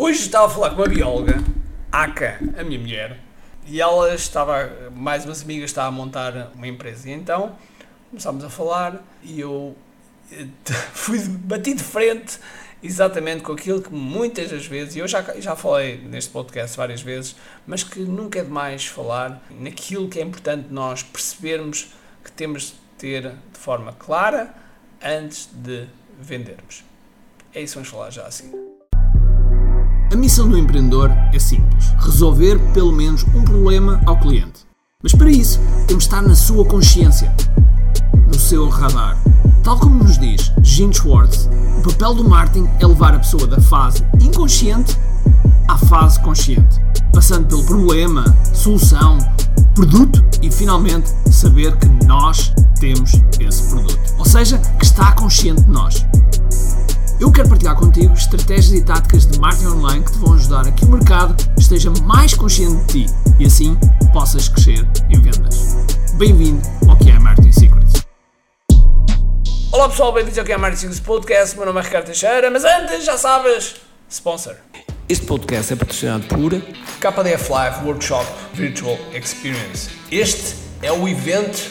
Hoje estava a falar com uma bióloga, Aka, a minha mulher, e ela estava, mais umas amigas, estava a montar uma empresa. E então começámos a falar e eu eh, fui bati de frente exatamente com aquilo que muitas das vezes, e eu já, já falei neste podcast várias vezes, mas que nunca é demais falar naquilo que é importante nós percebermos que temos de ter de forma clara antes de vendermos. É isso que vamos falar já assim. A missão do empreendedor é simples: resolver pelo menos um problema ao cliente. Mas para isso, temos de estar na sua consciência, no seu radar. Tal como nos diz Gene Schwartz, o papel do marketing é levar a pessoa da fase inconsciente à fase consciente, passando pelo problema, solução, produto e finalmente saber que nós temos esse produto. Ou seja, que está consciente de nós. Eu quero partilhar contigo estratégias e táticas de marketing online que te vão ajudar a que o mercado esteja mais consciente de ti e assim possas crescer em vendas. Bem-vindo ao que é Marketing Secrets. Olá pessoal, bem-vindos ao que é Marketing Secrets Podcast. Meu nome é Ricardo Teixeira, mas antes, já sabes, sponsor. Este podcast é patrocinado por KDF Live Workshop Virtual Experience. Este é o evento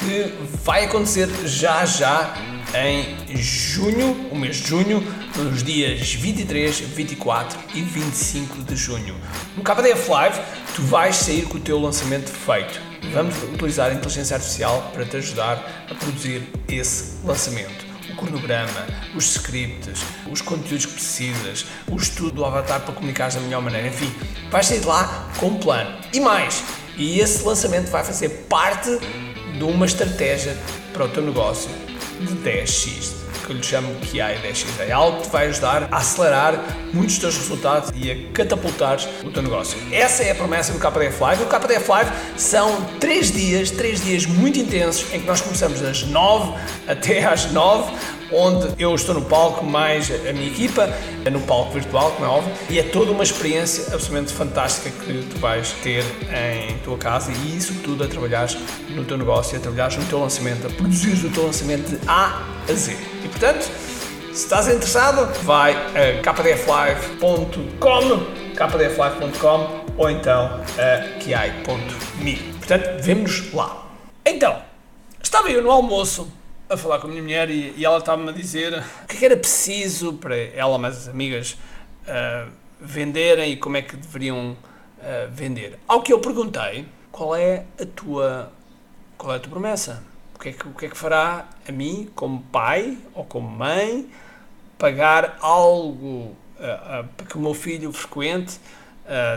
que vai acontecer já já em junho, o mês de junho, nos dias 23, 24 e 25 de junho. No KDF Live, tu vais sair com o teu lançamento feito. Vamos utilizar a inteligência artificial para te ajudar a produzir esse lançamento. O cronograma, os scripts, os conteúdos que precisas, o estudo do avatar para comunicar da melhor maneira, enfim, vais sair de lá com um plano. E mais, e esse lançamento vai fazer parte de uma estratégia para o teu negócio de 10x, que eu lhe chamo PI 10x. É algo que te vai ajudar a acelerar muitos dos teus resultados e a catapultar o teu negócio. Essa é a promessa do KDF Live. O KDF Live são 3 dias, 3 dias muito intensos em que nós começamos das 9 até às 9 onde eu estou no palco mais a minha equipa, no palco virtual, como é óbvio, e é toda uma experiência absolutamente fantástica que tu vais ter em tua casa e isso tudo a trabalhar no teu negócio, a trabalhar no teu lançamento, a produzir o teu lançamento de A a Z. E portanto, se estás interessado, vai a kdflive.com, kdflive.com ou então a kiai.me. Portanto, vemo-nos lá. Então, estava eu no almoço a falar com a minha mulher e, e ela estava-me a dizer o que, é era preciso para ela e as amigas uh, venderem e como é que deveriam uh, vender. Ao que eu perguntei, qual é a tua, qual é a tua promessa? O que, é que, o que é que fará a mim, como pai ou como mãe, pagar algo uh, para que o meu filho frequente,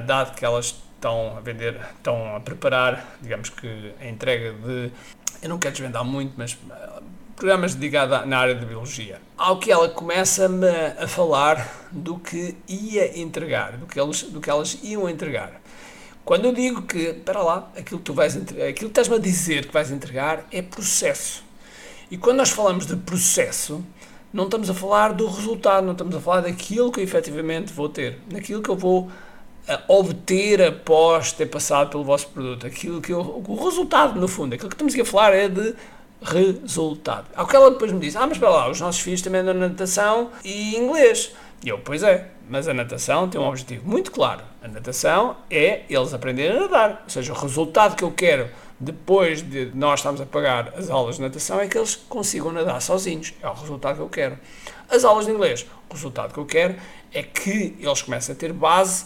dado que elas estão a vender, estão a preparar, digamos que a entrega de eu não quero desvendar muito, mas programas dedicados na área da biologia. Ao que ela começa-me a falar do que ia entregar, do que, eles, do que elas iam entregar. Quando eu digo que, para lá, aquilo que tu vais aquilo que estás-me a dizer que vais entregar é processo. E quando nós falamos de processo, não estamos a falar do resultado, não estamos a falar daquilo que eu efetivamente vou ter, daquilo que eu vou uh, obter após ter passado pelo vosso produto, aquilo que eu, o resultado, no fundo, aquilo que estamos aqui a falar é de resultado. Ao que ela depois me disse: Ah, mas para lá, os nossos filhos também andam natação e inglês. E eu, pois é, mas a natação tem um objetivo muito claro. A natação é eles aprenderem a nadar. Ou seja, o resultado que eu quero depois de nós estarmos a pagar as aulas de natação é que eles consigam nadar sozinhos. É o resultado que eu quero. As aulas de inglês, o resultado que eu quero é que eles comecem a ter base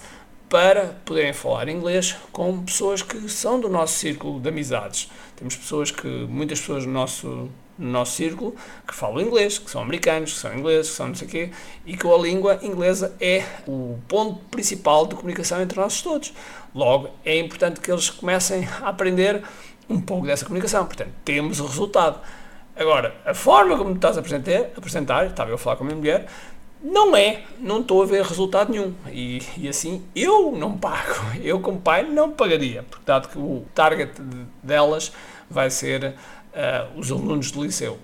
para poderem falar inglês com pessoas que são do nosso círculo de amizades. Temos pessoas que, muitas pessoas no nosso, no nosso círculo, que falam inglês, que são americanos, que são ingleses, que são não sei o quê, e que a língua inglesa é o ponto principal de comunicação entre nós todos. Logo, é importante que eles comecem a aprender um pouco dessa comunicação. Portanto, temos o resultado. Agora, a forma como estás a apresentar, apresentar estava eu a falar com a minha mulher, não é, não estou a ver resultado nenhum. E, e assim, eu não pago. Eu, como pai, não pagaria, porque dado que o target delas vai ser uh, os alunos do liceu.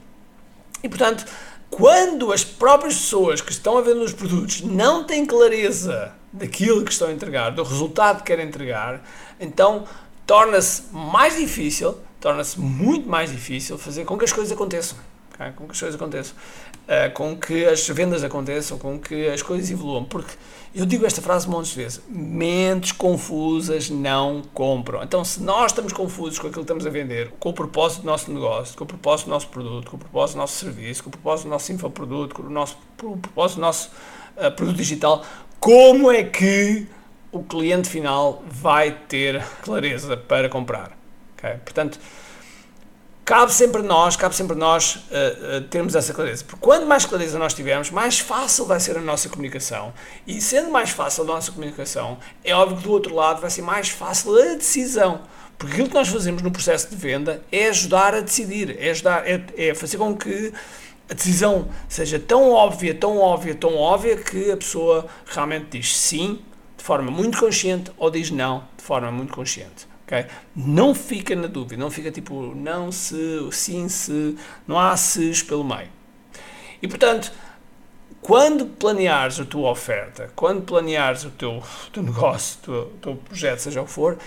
E portanto, quando as próprias pessoas que estão a vender os produtos não têm clareza daquilo que estão a entregar, do resultado que querem entregar, então torna-se mais difícil, torna-se muito mais difícil fazer com que as coisas aconteçam. Okay? Com que as coisas aconteçam. Uh, com que as vendas aconteçam, com que as coisas evoluam. Porque Eu digo esta frase montes de vezes: mentes confusas não compram. Então, se nós estamos confusos com aquilo que estamos a vender, com o propósito do nosso negócio, com o propósito do nosso produto, com o propósito do nosso serviço, com o propósito do nosso infoproduto, com o, nosso, com o propósito do nosso uh, produto digital, como é que o cliente final vai ter clareza para comprar? Okay? Portanto, cabe sempre a nós, cabe sempre nós uh, uh, termos essa clareza. Porque quanto mais clareza nós tivermos, mais fácil vai ser a nossa comunicação. E sendo mais fácil a nossa comunicação, é óbvio que do outro lado vai ser mais fácil a decisão. Porque aquilo que nós fazemos no processo de venda é ajudar a decidir, é, ajudar, é, é fazer com que a decisão seja tão óbvia, tão óbvia, tão óbvia que a pessoa realmente diz sim de forma muito consciente ou diz não de forma muito consciente. Okay? Não fica na dúvida, não fica tipo não se, sim se, não há se's pelo meio. E portanto, quando planeares a tua oferta, quando planeares o teu, o teu negócio, o teu, o teu projeto, seja o que for,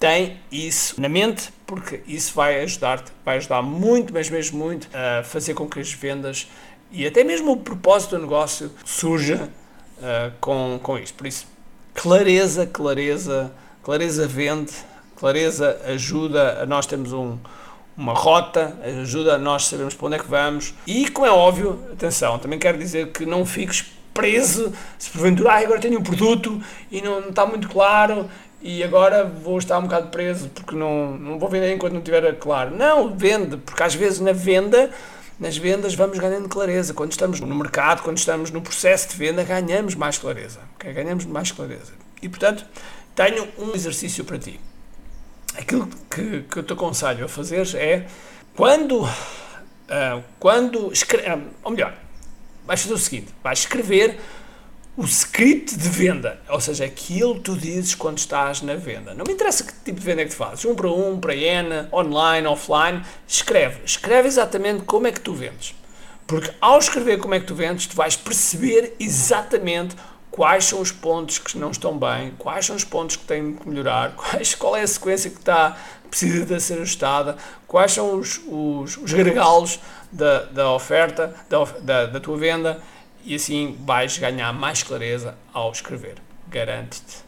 tem isso na mente, porque isso vai ajudar-te, vai ajudar muito, mas mesmo muito, a fazer com que as vendas e até mesmo o propósito do negócio surja uh, com, com isto. Por isso, clareza, clareza, clareza vende, Clareza ajuda a nós termos um, uma rota, ajuda a nós sabermos para onde é que vamos. E, como é óbvio, atenção, também quero dizer que não fiques preso se porventura ah, agora tenho um produto e não, não está muito claro e agora vou estar um bocado preso porque não, não vou vender enquanto não estiver claro. Não, vende, porque às vezes na venda, nas vendas vamos ganhando clareza. Quando estamos no mercado, quando estamos no processo de venda, ganhamos mais clareza. Okay? Ganhamos mais clareza. E portanto, tenho um exercício para ti aquilo que, que eu te aconselho a fazer é quando, uh, quando escreve, uh, ou melhor, vais fazer o seguinte: vais escrever o script de venda, ou seja, aquilo que tu dizes quando estás na venda. Não me interessa que tipo de venda é que tu fazes, um para um, para N, online, offline, escreve. Escreve exatamente como é que tu vendes. Porque ao escrever como é que tu vendes, tu vais perceber exatamente quais são os pontos que não estão bem, quais são os pontos que têm que melhorar, quais, qual é a sequência que está, precisa de ser ajustada, quais são os, os, os da, da oferta, da, da, da tua venda, e assim vais ganhar mais clareza ao escrever. Garante-te.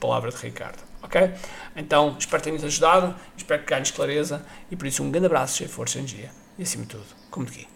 Palavra de Ricardo. Ok? Então, espero ter-nos ajudado, espero que ganhes clareza e por isso um grande abraço, cheio de força e energia. E acima de tudo, como de aqui.